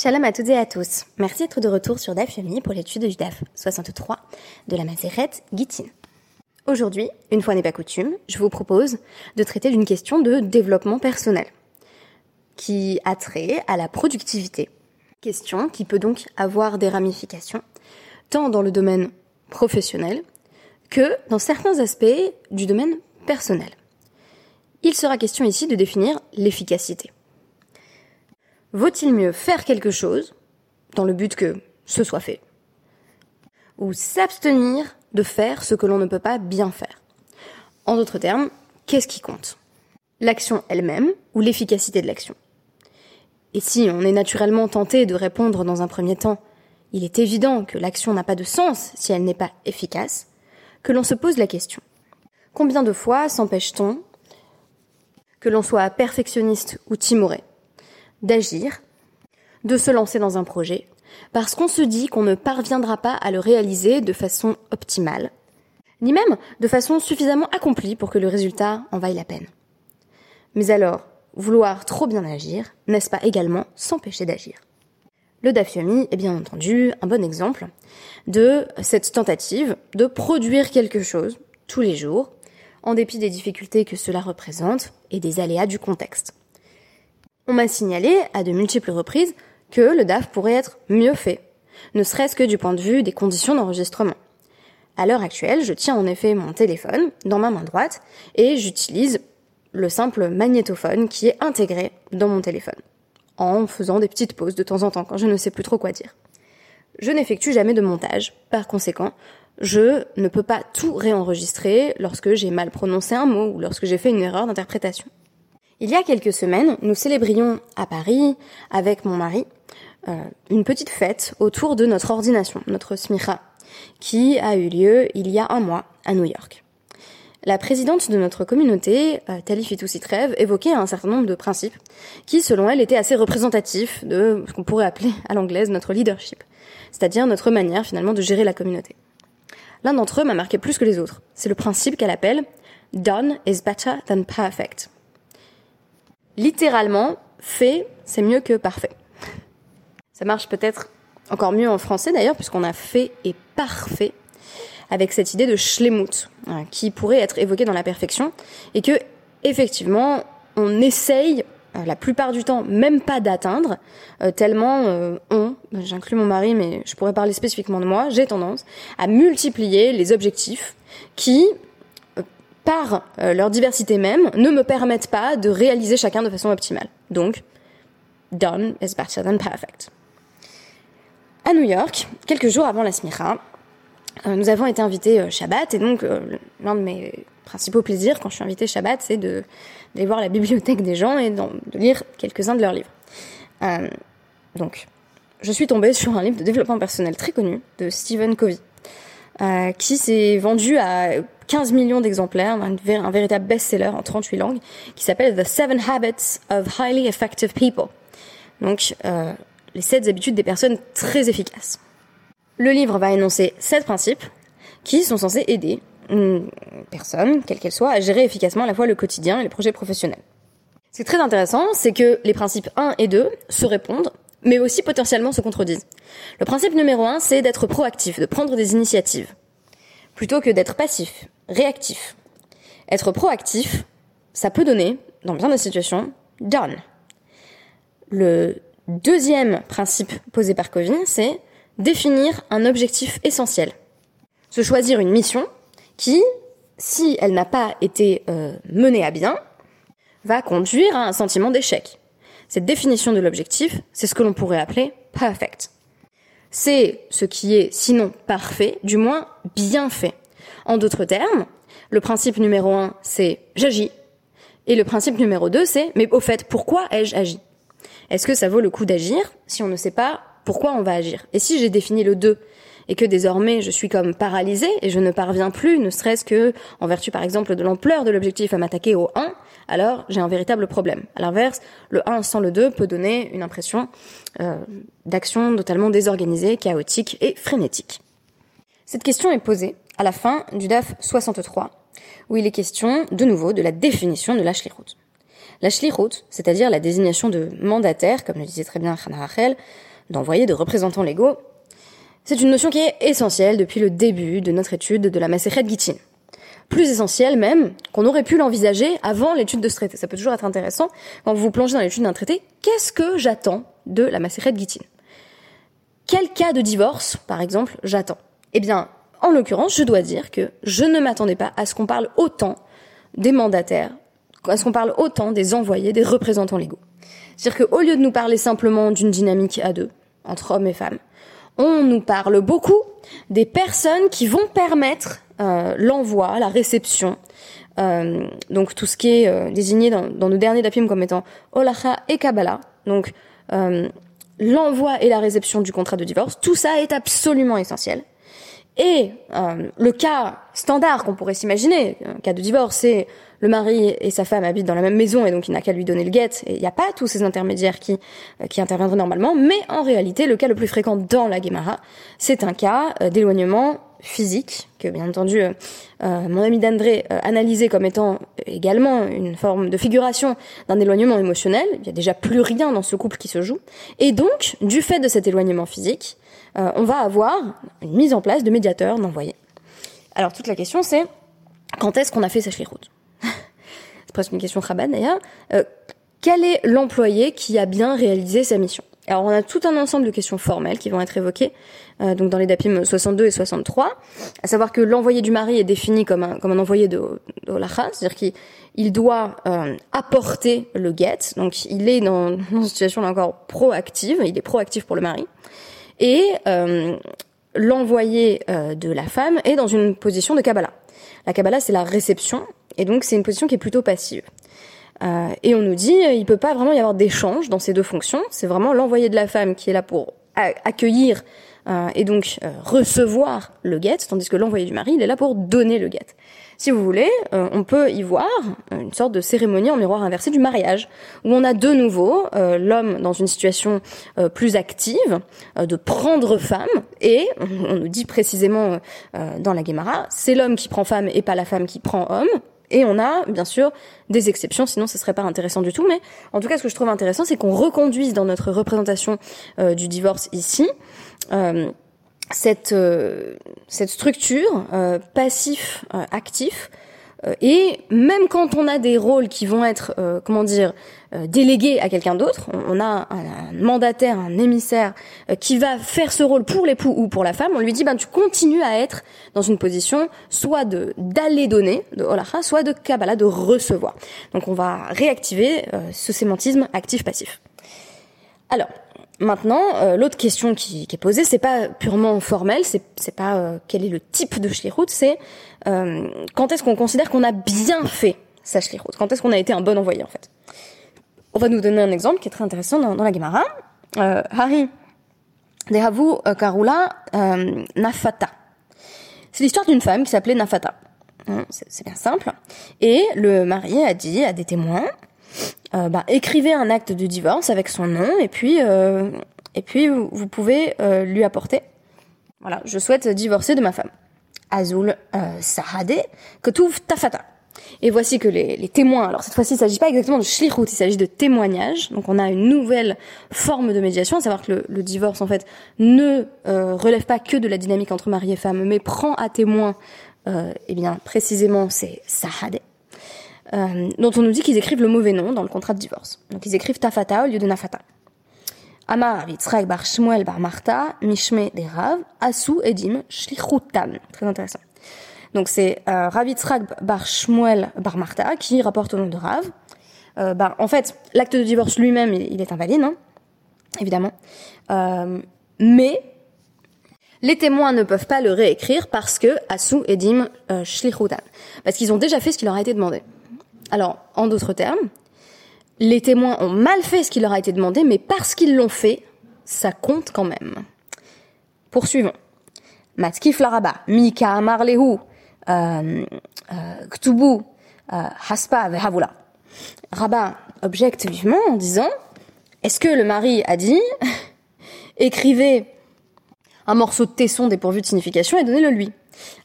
Shalom à toutes et à tous. Merci d'être de retour sur DAF Yomi pour l'étude du DAF 63 de la Mazeret Gittin. Aujourd'hui, une fois n'est pas coutume, je vous propose de traiter d'une question de développement personnel qui a trait à la productivité. Question qui peut donc avoir des ramifications tant dans le domaine professionnel que dans certains aspects du domaine personnel. Il sera question ici de définir l'efficacité. Vaut-il mieux faire quelque chose, dans le but que ce soit fait, ou s'abstenir de faire ce que l'on ne peut pas bien faire? En d'autres termes, qu'est-ce qui compte? L'action elle-même ou l'efficacité de l'action? Et si on est naturellement tenté de répondre dans un premier temps, il est évident que l'action n'a pas de sens si elle n'est pas efficace, que l'on se pose la question. Combien de fois s'empêche-t-on, que l'on soit perfectionniste ou timoré, d'agir, de se lancer dans un projet, parce qu'on se dit qu'on ne parviendra pas à le réaliser de façon optimale, ni même de façon suffisamment accomplie pour que le résultat en vaille la peine. Mais alors, vouloir trop bien agir, n'est-ce pas également s'empêcher d'agir? Le Dafyomi est bien entendu un bon exemple de cette tentative de produire quelque chose tous les jours, en dépit des difficultés que cela représente et des aléas du contexte. On m'a signalé à de multiples reprises que le DAF pourrait être mieux fait, ne serait-ce que du point de vue des conditions d'enregistrement. À l'heure actuelle, je tiens en effet mon téléphone dans ma main droite et j'utilise le simple magnétophone qui est intégré dans mon téléphone, en faisant des petites pauses de temps en temps quand je ne sais plus trop quoi dire. Je n'effectue jamais de montage, par conséquent, je ne peux pas tout réenregistrer lorsque j'ai mal prononcé un mot ou lorsque j'ai fait une erreur d'interprétation. Il y a quelques semaines, nous célébrions à Paris, avec mon mari, euh, une petite fête autour de notre ordination, notre smicha, qui a eu lieu il y a un mois à New York. La présidente de notre communauté, euh, Tali Fitousitrev, évoquait un certain nombre de principes qui, selon elle, étaient assez représentatifs de ce qu'on pourrait appeler à l'anglaise notre leadership, c'est-à-dire notre manière finalement de gérer la communauté. L'un d'entre eux m'a marqué plus que les autres. C'est le principe qu'elle appelle Done is better than perfect littéralement, fait, c'est mieux que parfait. Ça marche peut-être encore mieux en français d'ailleurs, puisqu'on a fait et parfait, avec cette idée de schlemut, hein, qui pourrait être évoquée dans la perfection, et que, effectivement, on essaye, euh, la plupart du temps, même pas d'atteindre, euh, tellement euh, on, j'inclus mon mari, mais je pourrais parler spécifiquement de moi, j'ai tendance à multiplier les objectifs qui, par euh, leur diversité même, ne me permettent pas de réaliser chacun de façon optimale. Donc, done is better than perfect. À New York, quelques jours avant la Smira, euh, nous avons été invités euh, Shabbat, et donc l'un de mes principaux plaisirs quand je suis invitée Shabbat, c'est d'aller voir la bibliothèque des gens et de lire quelques-uns de leurs livres. donc, je suis tombée sur un livre de développement personnel très connu de Stephen Covey, qui s'est vendu à 15 millions d'exemplaires, un, véritable best-seller en 38 langues, qui s'appelle The Seven Habits of Highly Effective People. Donc, euh, les 7 habitudes des personnes très efficaces. Le livre va énoncer 7 principes qui sont censés aider une personne, quelle qu'elle soit, à gérer efficacement à la fois le quotidien et les projets professionnels. Ce qui est très intéressant, c'est que les principes 1 et 2 se répondent, mais aussi potentiellement se contredisent. Le principe numéro 1, c'est d'être proactif, de prendre des initiatives, plutôt que d'être passif réactif. Être proactif, ça peut donner, dans bien des situations, done. Le deuxième principe posé par Covin, c'est définir un objectif essentiel. Se choisir une mission qui, si elle n'a pas été euh, menée à bien, va conduire à un sentiment d'échec. Cette définition de l'objectif, c'est ce que l'on pourrait appeler perfect. C'est ce qui est, sinon parfait, du moins bien fait. En d'autres termes, le principe numéro un, c'est j'agis. Et le principe numéro deux, c'est mais au fait, pourquoi ai-je agi? Est-ce que ça vaut le coup d'agir si on ne sait pas pourquoi on va agir? Et si j'ai défini le 2 et que désormais je suis comme paralysée et je ne parviens plus, ne serait-ce que en vertu par exemple de l'ampleur de l'objectif à m'attaquer au 1, alors j'ai un véritable problème. À l'inverse, le 1 sans le 2 peut donner une impression euh, d'action totalement désorganisée, chaotique et frénétique. Cette question est posée à la fin du DAF 63, où il est question de nouveau de la définition de la route. La shlichut, c'est-à-dire la désignation de mandataire, comme le disait très bien Hannah Rachel, d'envoyer de représentants légaux, c'est une notion qui est essentielle depuis le début de notre étude de la Masechet Gittin. Plus essentielle même qu'on aurait pu l'envisager avant l'étude de ce traité. Ça peut toujours être intéressant quand vous plongez dans l'étude d'un traité. Qu'est-ce que j'attends de la Masechet Gittin? Quel cas de divorce, par exemple, j'attends? Eh bien, en l'occurrence, je dois dire que je ne m'attendais pas à ce qu'on parle autant des mandataires, à ce qu'on parle autant des envoyés, des représentants légaux. C'est-à-dire qu'au lieu de nous parler simplement d'une dynamique à deux, entre hommes et femmes, on nous parle beaucoup des personnes qui vont permettre euh, l'envoi, la réception, euh, donc tout ce qui est euh, désigné dans, nos derniers dapim comme étant Olacha et Kabbalah, donc l'envoi et la réception du contrat de divorce, tout ça est absolument essentiel. Et le cas standard qu'on pourrait s'imaginer, un cas de divorce, c'est le mari et sa femme habitent dans la même maison et donc il n'a qu'à lui donner le guet et il n'y a pas tous ces intermédiaires qui euh, qui interviendraient normalement. Mais en réalité, le cas le plus fréquent dans la Guémara, c'est un cas euh, d'éloignement physique que bien entendu euh, mon ami d'André analysait comme étant également une forme de figuration d'un éloignement émotionnel. Il y a déjà plus rien dans ce couple qui se joue et donc du fait de cet éloignement physique, on va avoir une mise en place de médiateurs, d'envoyés. Alors toute la question c'est quand est-ce qu'on a fait sa route c'est presque une question Rabat d'ailleurs, euh, quel est l'employé qui a bien réalisé sa mission? Alors on a tout un ensemble de questions formelles qui vont être évoquées euh, donc dans les DAPIM 62 et 63, à savoir que l'envoyé du mari est défini comme un comme un envoyé de, de c'est-à-dire qu'il il doit euh, apporter le get, donc il est dans, dans une situation encore proactive, il est proactif pour le mari, et euh, l'envoyé euh, de la femme est dans une position de Kabbalah. La Kabbalah c'est la réception, et donc c'est une position qui est plutôt passive. Euh, et on nous dit, il peut pas vraiment y avoir d'échange dans ces deux fonctions. C'est vraiment l'envoyé de la femme qui est là pour accueillir euh, et donc euh, recevoir le guet, tandis que l'envoyé du mari, il est là pour donner le guet. Si vous voulez, euh, on peut y voir une sorte de cérémonie en miroir inversé du mariage, où on a de nouveau l'homme dans une situation plus active de prendre femme, et on, nous dit précisément dans la Guémara, c'est l'homme qui prend femme et pas la femme qui prend homme, et on a, bien sûr, des exceptions, sinon ce serait pas intéressant du tout. Mais en tout cas, ce que je trouve intéressant, c'est qu'on reconduise dans notre représentation euh, du divorce ici euh, cette, euh, cette structure passif-actif et même quand on a des rôles qui vont être, euh, comment dire, euh, délégués à quelqu'un d'autre, on, a un, mandataire, un émissaire qui va faire ce rôle pour l'époux ou pour la femme, on lui dit, ben tu continues à être dans une position soit de d'aller donner, de holacha, soit de kabbalah, de recevoir. Donc on va réactiver ce sémantisme actif-passif. Alors, Maintenant, euh, l'autre question qui, qui, est posée, c'est pas purement formel, c'est, c'est pas euh, quel est le type de shlichut, c'est euh, quand est-ce qu'on considère qu'on a bien fait sa shlichut, quand est-ce qu'on a été un bon envoyé en fait? On va nous donner un exemple qui est très intéressant dans, la Gemara. Euh, Hari Dehavu Karula Nafata. C'est l'histoire d'une femme qui s'appelait Nafata. Hein, c'est, bien simple. Et le mari a dit à des témoins euh, bah, écrivez un acte de divorce avec son nom et puis euh, et puis vous, pouvez euh, lui apporter. Voilà, je souhaite divorcer de ma femme. Azul Sahade Ketouv Tafata. Et voici que les, les témoins, alors cette fois-ci il ne s'agit pas exactement de shlichut, il s'agit de témoignage. Donc on a une nouvelle forme de médiation, à savoir que le, le divorce en fait ne relève pas que de la dynamique entre mari et femme, mais prend à témoin, euh, eh bien précisément c'est Sahade. Euh, dont on nous dit qu'ils écrivent le mauvais nom dans le contrat de divorce. Donc ils écrivent Tafata au lieu de Nafata. Amar Yitzhak bar Shmuel bar Marta, Mishme des Rav, Asu Edim Shlichutan. Très intéressant. Donc c'est euh, bar Shmuel bar Marta qui rapporte au nom de Rav. Euh, bah, en fait, l'acte de divorce lui-même, il, est invalide, hein, évidemment. Euh, mais les témoins ne peuvent pas le réécrire parce que Asu Edim euh. Parce qu'ils ont déjà fait ce qui leur a été demandé. Alors, en d'autres termes, les témoins ont mal fait ce qui leur a été demandé, mais parce qu'ils l'ont fait, ça compte quand même. Poursuivons. Matkif laraba, Mika amarlehu, euh, euh, Ktubu, euh, Haspa vehavula. Rabat objecte vivement en disant, est-ce que le mari a dit, écrivez un morceau de tesson dépourvu de signification et donnez-le lui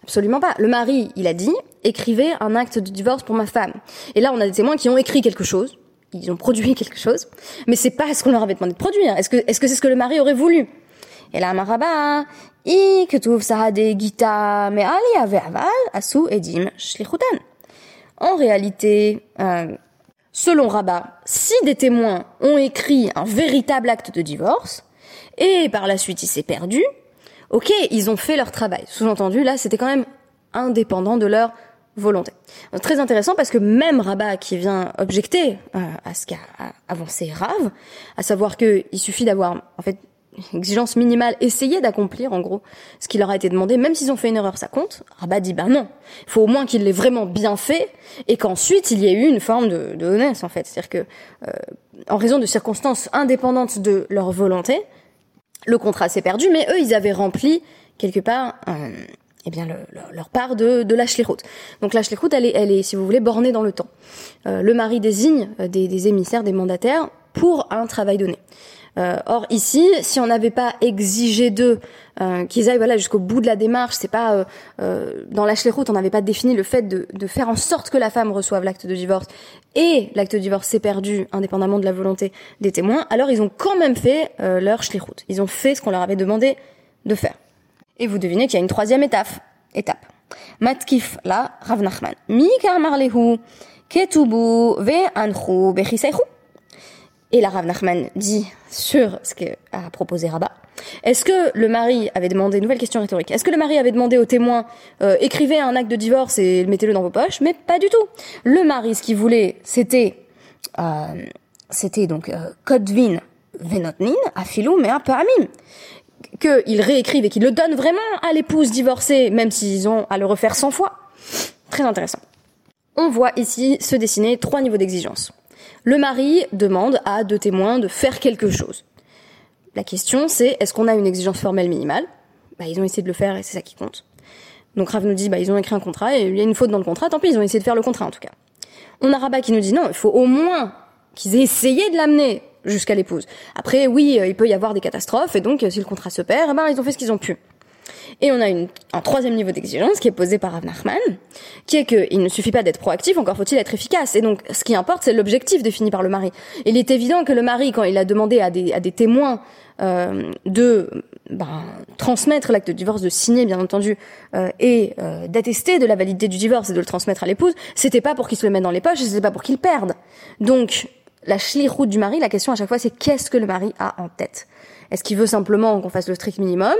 Absolument pas. Le mari, il a dit, écrivez un acte de divorce pour ma femme. Et là, on a des témoins qui ont écrit quelque chose, ils ont produit quelque chose, mais c'est pas ce qu'on leur avait demandé de produire. Est-ce que est-ce que c'est ce que le mari aurait voulu? Et là, Maraba, i ketouv sahade gita me ali ave aval asu edim shlichutan. En réalité, euh, selon Rabat, si des témoins ont écrit un véritable acte de divorce et par la suite il s'est perdu, ok, ils ont fait leur travail. Sous-entendu, là, c'était quand même indépendant de leur volonté. Donc, très intéressant parce que même Rabat qui vient objecter euh, à ce qu'a avancé Rav, à savoir qu'il suffit d'avoir en fait une exigence minimale, essayer d'accomplir en gros ce qui leur a été demandé, même s'ils ont fait une erreur, ça compte. Rabat dit ben non, il faut au moins qu'il l'ait vraiment bien fait et qu'ensuite il y ait eu une forme de, de honnêteté en fait, c'est-à-dire que euh, en raison de circonstances indépendantes de leur volonté, le contrat s'est perdu, mais eux ils avaient rempli quelque part euh, eh bien le, leur part de, de la. Donc la route, elle est, elle est, si vous voulez, bornée dans le temps. Euh, le mari désigne euh, des, des, émissaires, des mandataires pour un travail donné. Euh, or ici, si on n'avait pas exigé d'eux euh, qu'ils aillent voilà jusqu'au bout de la démarche, c'est pas euh, euh dans la route, on n'avait pas défini le fait de, de, faire en sorte que la femme reçoive l'acte de divorce et l'acte de divorce s'est perdu indépendamment de la volonté des témoins. Alors ils ont quand même fait leur route. Ils ont fait ce qu'on leur avait demandé de faire. Et vous devinez qu'il y a une troisième étape. étape. Et la Rav Nachman dit sur ce qu'a proposé Rabat. Est-ce que le mari avait demandé, nouvelle question rhétorique, est-ce que le mari avait demandé aux témoins, euh, écrivez un acte de divorce et mettez-le dans vos poches? Mais pas du tout. Le mari, ce qu'il voulait, c'était, euh, c'était donc, euh, kodvin venotnin, afilou, mais un peu amim qu'ils réécrivent et qu'ils le donnent vraiment à l'épouse divorcée, même s'ils ont à le refaire 100 fois. Très intéressant. On voit ici se dessiner trois niveaux d'exigence. Le mari demande à deux témoins de faire quelque chose. La question c'est est-ce qu'on a une exigence formelle minimale? Bah, Ils ont essayé de le faire et c'est ça qui compte. Donc Rav nous dit bah, ils ont écrit un contrat et il y a une faute dans le contrat, tant pis, ils ont essayé de faire le contrat en tout cas. On a Rabat qui nous dit non, il faut au moins qu'ils aient essayé de l'amener jusqu'à l'épouse. Après, oui, euh, il peut y avoir des catastrophes, et donc euh, si le contrat se perd, eh ben, ils ont fait ce qu'ils ont pu. Et on a une, un troisième niveau d'exigence qui est posé par Rav Nachman, qui est qu'il ne suffit pas d'être proactif, encore faut-il être efficace. Et donc, ce qui importe, c'est l'objectif défini par le mari. il est évident que le mari, quand il a demandé à des, à des témoins euh, de ben, transmettre l'acte de divorce, de signer bien entendu, euh, et euh, d'attester de la validité du divorce et de le transmettre à l'épouse, c'était pas pour qu'il se le mette dans les poches, c'était pas pour qu'il perde. Donc, la route du mari, la question à chaque fois, c'est qu'est-ce que le mari a en tête? Est-ce qu'il veut simplement qu'on fasse le strict minimum?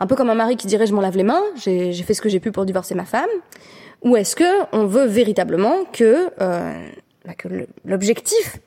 Un peu comme un mari qui dirait je m'en lave les mains, j'ai fait ce que j'ai pu pour divorcer ma femme. Ou est-ce que on veut véritablement que, euh, bah, que l'objectif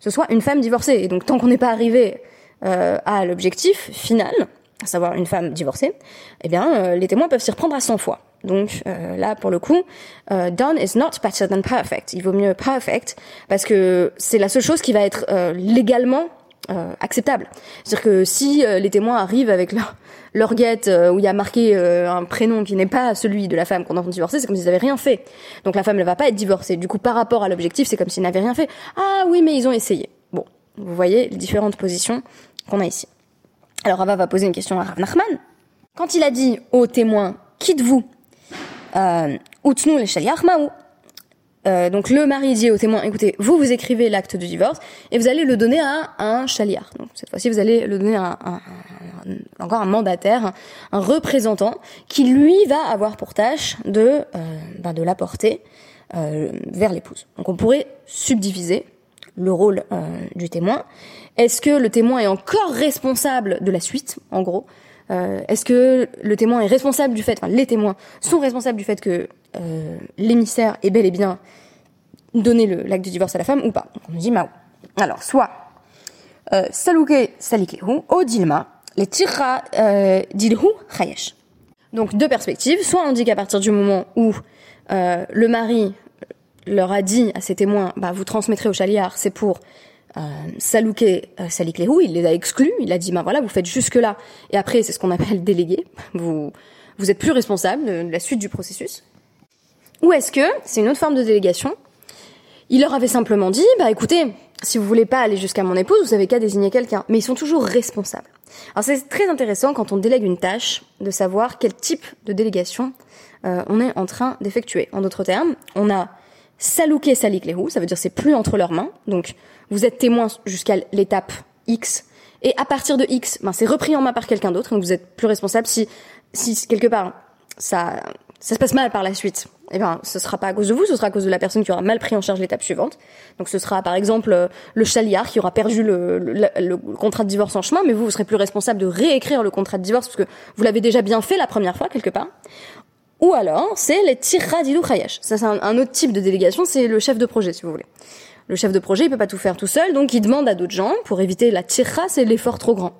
ce soit une femme divorcée? Et donc tant qu'on n'est pas arrivé euh, à l'objectif final, à savoir une femme divorcée, eh bien euh, les témoins peuvent s'y reprendre à 100 fois. Donc euh, là, pour le coup, euh, done is not better than perfect. Il vaut mieux perfect parce que c'est la seule chose qui va être euh, légalement euh, acceptable. C'est-à-dire que si euh, les témoins arrivent avec leur, leur guette où il y a marqué un prénom qui n'est pas celui de la femme qu'on a divorcée, c'est comme s'ils n'avaient rien fait. Donc la femme ne va pas être divorcée. Du coup, par rapport à l'objectif, c'est comme s'ils n'avaient rien fait. Ah oui, mais ils ont essayé. Bon, vous voyez les différentes positions qu'on a ici. Alors Rava va poser une question à Rav Nachman. Quand il a dit aux témoins, euh, euh, donc le mari dit au témoin, écoutez, vous vous écrivez l'acte de divorce et vous allez le donner à un chaliar. Donc cette fois-ci, vous allez le donner à un, encore un mandataire, un, représentant qui lui va avoir pour tâche de euh, ben de l'apporter vers l'épouse. Donc on pourrait subdiviser le rôle du témoin. Est-ce que le témoin est encore responsable de la suite, en gros? Euh, est-ce que le témoin est responsable du fait, enfin les témoins sont responsables du fait que euh, l'émissaire est bel et bien donné l'acte de divorce à la femme ou pas? Donc on nous dit Mao. Alors, soit euh, Saluke Saliklehu, O Dilma, les Tirra Dilhu Chayesh. Donc deux perspectives, soit on dit qu'à partir du moment où le mari leur a dit à ses témoins, bah, vous transmettrez au chaliard, c'est pour euh, Salouké euh, il les a exclus, il a dit, ben voilà, vous faites jusque là, et après c'est ce qu'on appelle délégué, vous, vous êtes plus responsable de, la suite du processus. Ou est-ce que, c'est une autre forme de délégation, il leur avait simplement dit, bah écoutez, si vous voulez pas aller jusqu'à mon épouse, vous avez qu'à désigner quelqu'un, mais ils sont toujours responsables. Alors c'est très intéressant quand on délègue une tâche de savoir quel type de délégation euh, on est en train d'effectuer. En d'autres termes, on a Salouké salik lehu, ça veut dire c'est plus entre leurs mains. Donc vous êtes témoin jusqu'à l'étape X. Et à partir de X, ben, c'est repris en main par quelqu'un d'autre. Donc vous êtes plus responsable si, si quelque part ça, ça se passe mal par la suite. Eh ben, ce sera pas à cause de vous, ce sera à cause de la personne qui aura mal pris en charge l'étape suivante. Donc ce sera par exemple euh, le chaliard qui aura perdu le, le, le, contrat de divorce en chemin, mais vous, vous serez plus responsable de réécrire le contrat de divorce parce que vous l'avez déjà bien fait la première fois quelque part. Ou alors, c'est les tirradilou khayash. Ça, c'est un, autre type de délégation, c'est le chef de projet, si vous voulez. Le chef de projet, il peut pas tout faire tout seul, donc il demande à d'autres gens, pour éviter la tirra, c'est l'effort trop grand.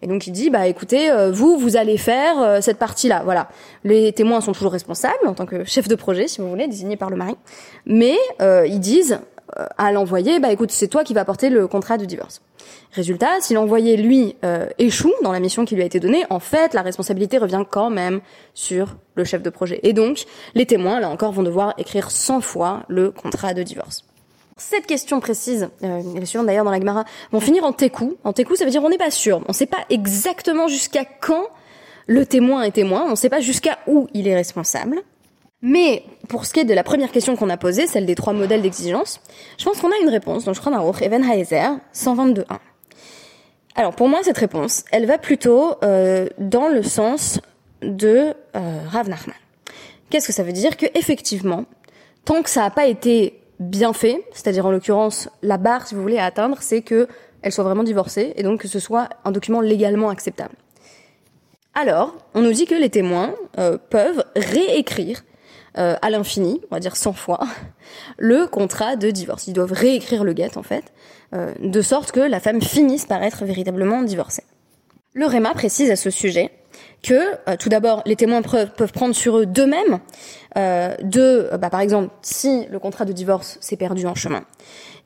Et donc il dit, bah écoutez, euh, vous, vous allez faire euh, cette partie-là. Voilà. Les témoins sont toujours responsables en tant que chef de projet, si vous voulez, désigné par le mari. Mais euh, ils disent à l'envoyé, bah écoute, c'est toi qui vas porter le contrat de divorce. Résultat, si l'envoyé, lui, euh, échoue dans la mission qui lui a été donnée, en fait, la responsabilité revient quand même sur le chef de projet. Et donc, les témoins, là encore, vont devoir écrire 100 fois le contrat de divorce. Cette question précise, euh, la suivante d'ailleurs dans la Gemara, vont finir en técou. En técou, ça veut dire on n'est pas sûr. On ne sait pas exactement jusqu'à quand le témoin est témoin. On ne sait pas jusqu'à où il est responsable. Mais pour ce qui est de la première question qu'on a posée, celle des trois modèles d'exigence, je pense qu'on a une réponse. Donc je crois dans Evenheiser 122.1. Alors pour moi, cette réponse, elle va plutôt euh, dans le sens de euh, Rav Nachman. Qu'est-ce que ça veut dire? Que effectivement, tant que ça n'a pas été bien fait, c'est-à-dire en l'occurrence la barre, si vous voulez, à atteindre, c'est que elle soit vraiment divorcée et donc que ce soit un document légalement acceptable. Alors, on nous dit que les témoins euh, peuvent réécrire euh, à l'infini, on va dire 100 fois, le contrat de divorce. Ils doivent réécrire le get en fait, euh, de sorte que la femme finisse par être véritablement divorcée. Le REMA précise à ce sujet que euh, tout d'abord les témoins peuvent, prendre sur eux d'eux-mêmes de bah, par exemple si le contrat de divorce s'est perdu en chemin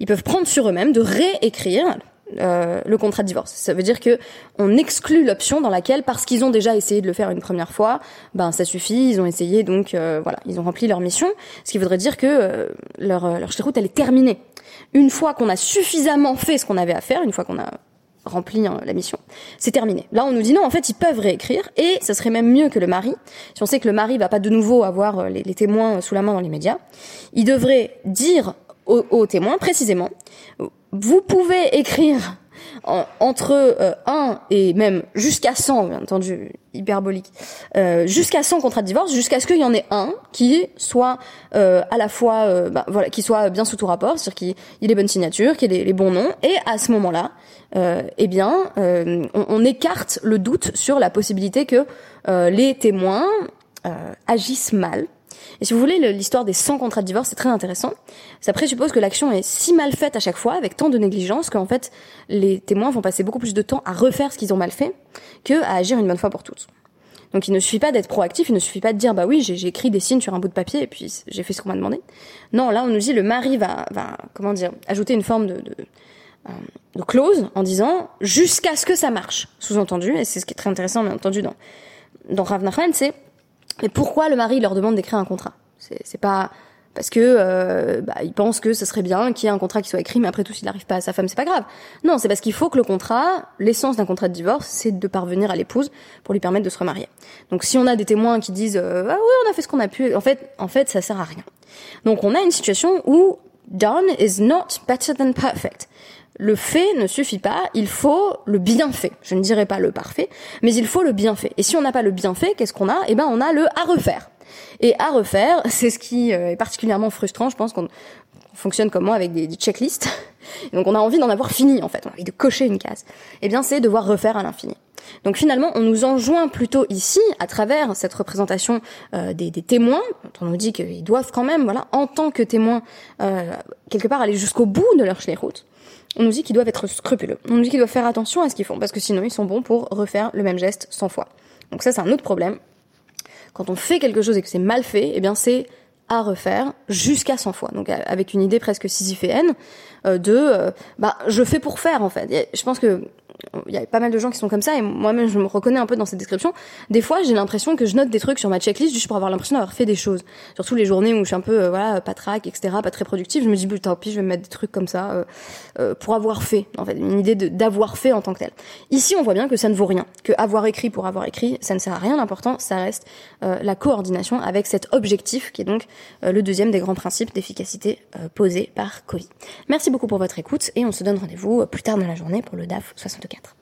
ils peuvent prendre sur eux-mêmes de réécrire euh, le contrat de divorce. Ça veut dire que on exclut l'option dans laquelle, parce qu'ils ont déjà essayé de le faire une première fois, ben ça suffit, ils ont essayé, donc euh, voilà, ils ont rempli leur mission. Ce qui voudrait dire que euh, leur leur route elle est terminée. Une fois qu'on a suffisamment fait ce qu'on avait à faire, une fois qu'on a rempli hein, la mission, c'est terminé. Là, on nous dit non, en fait, ils peuvent réécrire, et ça serait même mieux que le mari. Si on sait que le mari va pas de nouveau avoir les, les témoins sous la main dans les médias, il devrait dire aux, témoins précisément. Vous pouvez écrire entre 1 euh, et même jusqu'à 100, bien entendu, hyperbolique, euh, jusqu'à 100 contrats de divorce, jusqu'à ce qu'il y en ait un qui soit euh, à la fois, euh, bah, voilà, qui soit bien sous tout rapport, c'est-à-dire qu'il y ait les bonnes signatures, qu'il y ait les, bons noms, et à ce moment-là, eh bien, on, on, écarte le doute sur la possibilité que les témoins agissent mal et si vous voulez, l'histoire des 100 contrats de divorce, c'est très intéressant. Ça présuppose que l'action est si mal faite à chaque fois, avec tant de négligence, qu'en fait, les témoins vont passer beaucoup plus de temps à refaire ce qu'ils ont mal fait que à agir une bonne fois pour toutes. Donc il ne suffit pas d'être proactif, il ne suffit pas de dire bah oui j'ai écrit des signes sur un bout de papier et puis j'ai fait ce qu'on m'a demandé. Non là on nous dit le mari va, comment dire ajouter une forme euh, de clause en disant jusqu'à ce que ça marche. Sous-entendu et c'est ce qui est très intéressant bien entendu dans dans Rav c'est mais pourquoi le mari leur demande d'écrire un contrat? C'est pas parce que euh, bah, il pense que ce serait bien qu'il y ait un contrat qui soit écrit, mais après tout, s'il n'arrive pas à sa femme, c'est pas grave. Non, c'est parce qu'il faut que le contrat, l'essence d'un contrat de divorce, c'est de parvenir à l'épouse pour lui permettre de se remarier. Donc, si on a des témoins qui disent euh, ah oui, on a fait ce qu'on a pu, en fait, en fait, ça sert à rien. Donc, on a une situation où done is not better than perfect le fait ne suffit pas, il faut le bienfait. Je ne dirais pas le parfait, mais il faut le bienfait. Et si on n'a pas le bienfait, qu'est-ce qu'on a? Eh ben, on a le à refaire. Et à refaire, c'est ce qui euh, est particulièrement frustrant. Je pense qu'on fonctionne comme moi avec des, checklists. donc on a envie d'en avoir fini en fait, on a envie de cocher une case. Eh bien, c'est devoir refaire à l'infini. Donc finalement, on nous enjoint plutôt ici, à travers cette représentation euh, des, témoins, on nous dit qu'ils doivent quand même, voilà, en tant que témoins, euh, quelque part aller jusqu'au bout de leur route on nous dit qu'ils doivent être scrupuleux. On nous dit qu'ils doivent faire attention à ce qu'ils font, parce que sinon ils sont bons pour refaire le même geste 100 fois. Donc ça, c'est un autre problème. Quand on fait quelque chose et que c'est mal fait, eh bien c'est à refaire jusqu'à 100 fois. Donc avec une idée presque sisyphéenne euh, de, euh, bah je fais pour faire en fait. je pense que il y a pas mal de gens qui sont comme ça et moi-même je me reconnais un peu dans cette description. Des fois, j'ai l'impression que je note des trucs sur ma checklist juste pour avoir l'impression d'avoir fait des choses. Surtout les journées où je suis un peu euh, voilà pas track, etc., pas très productive, je me dis tant pis, je vais me mettre des trucs comme ça euh, euh, pour avoir fait. En fait, une idée d'avoir fait en tant que tel. Ici, on voit bien que ça ne vaut rien, que avoir écrit pour avoir écrit, ça ne sert à rien. L'important, ça reste la coordination avec cet objectif qui est donc le deuxième des grands principes d'efficacité posés par Covey. Merci beaucoup pour votre écoute et on se donne rendez-vous plus tard dans la journée pour le DAF 64.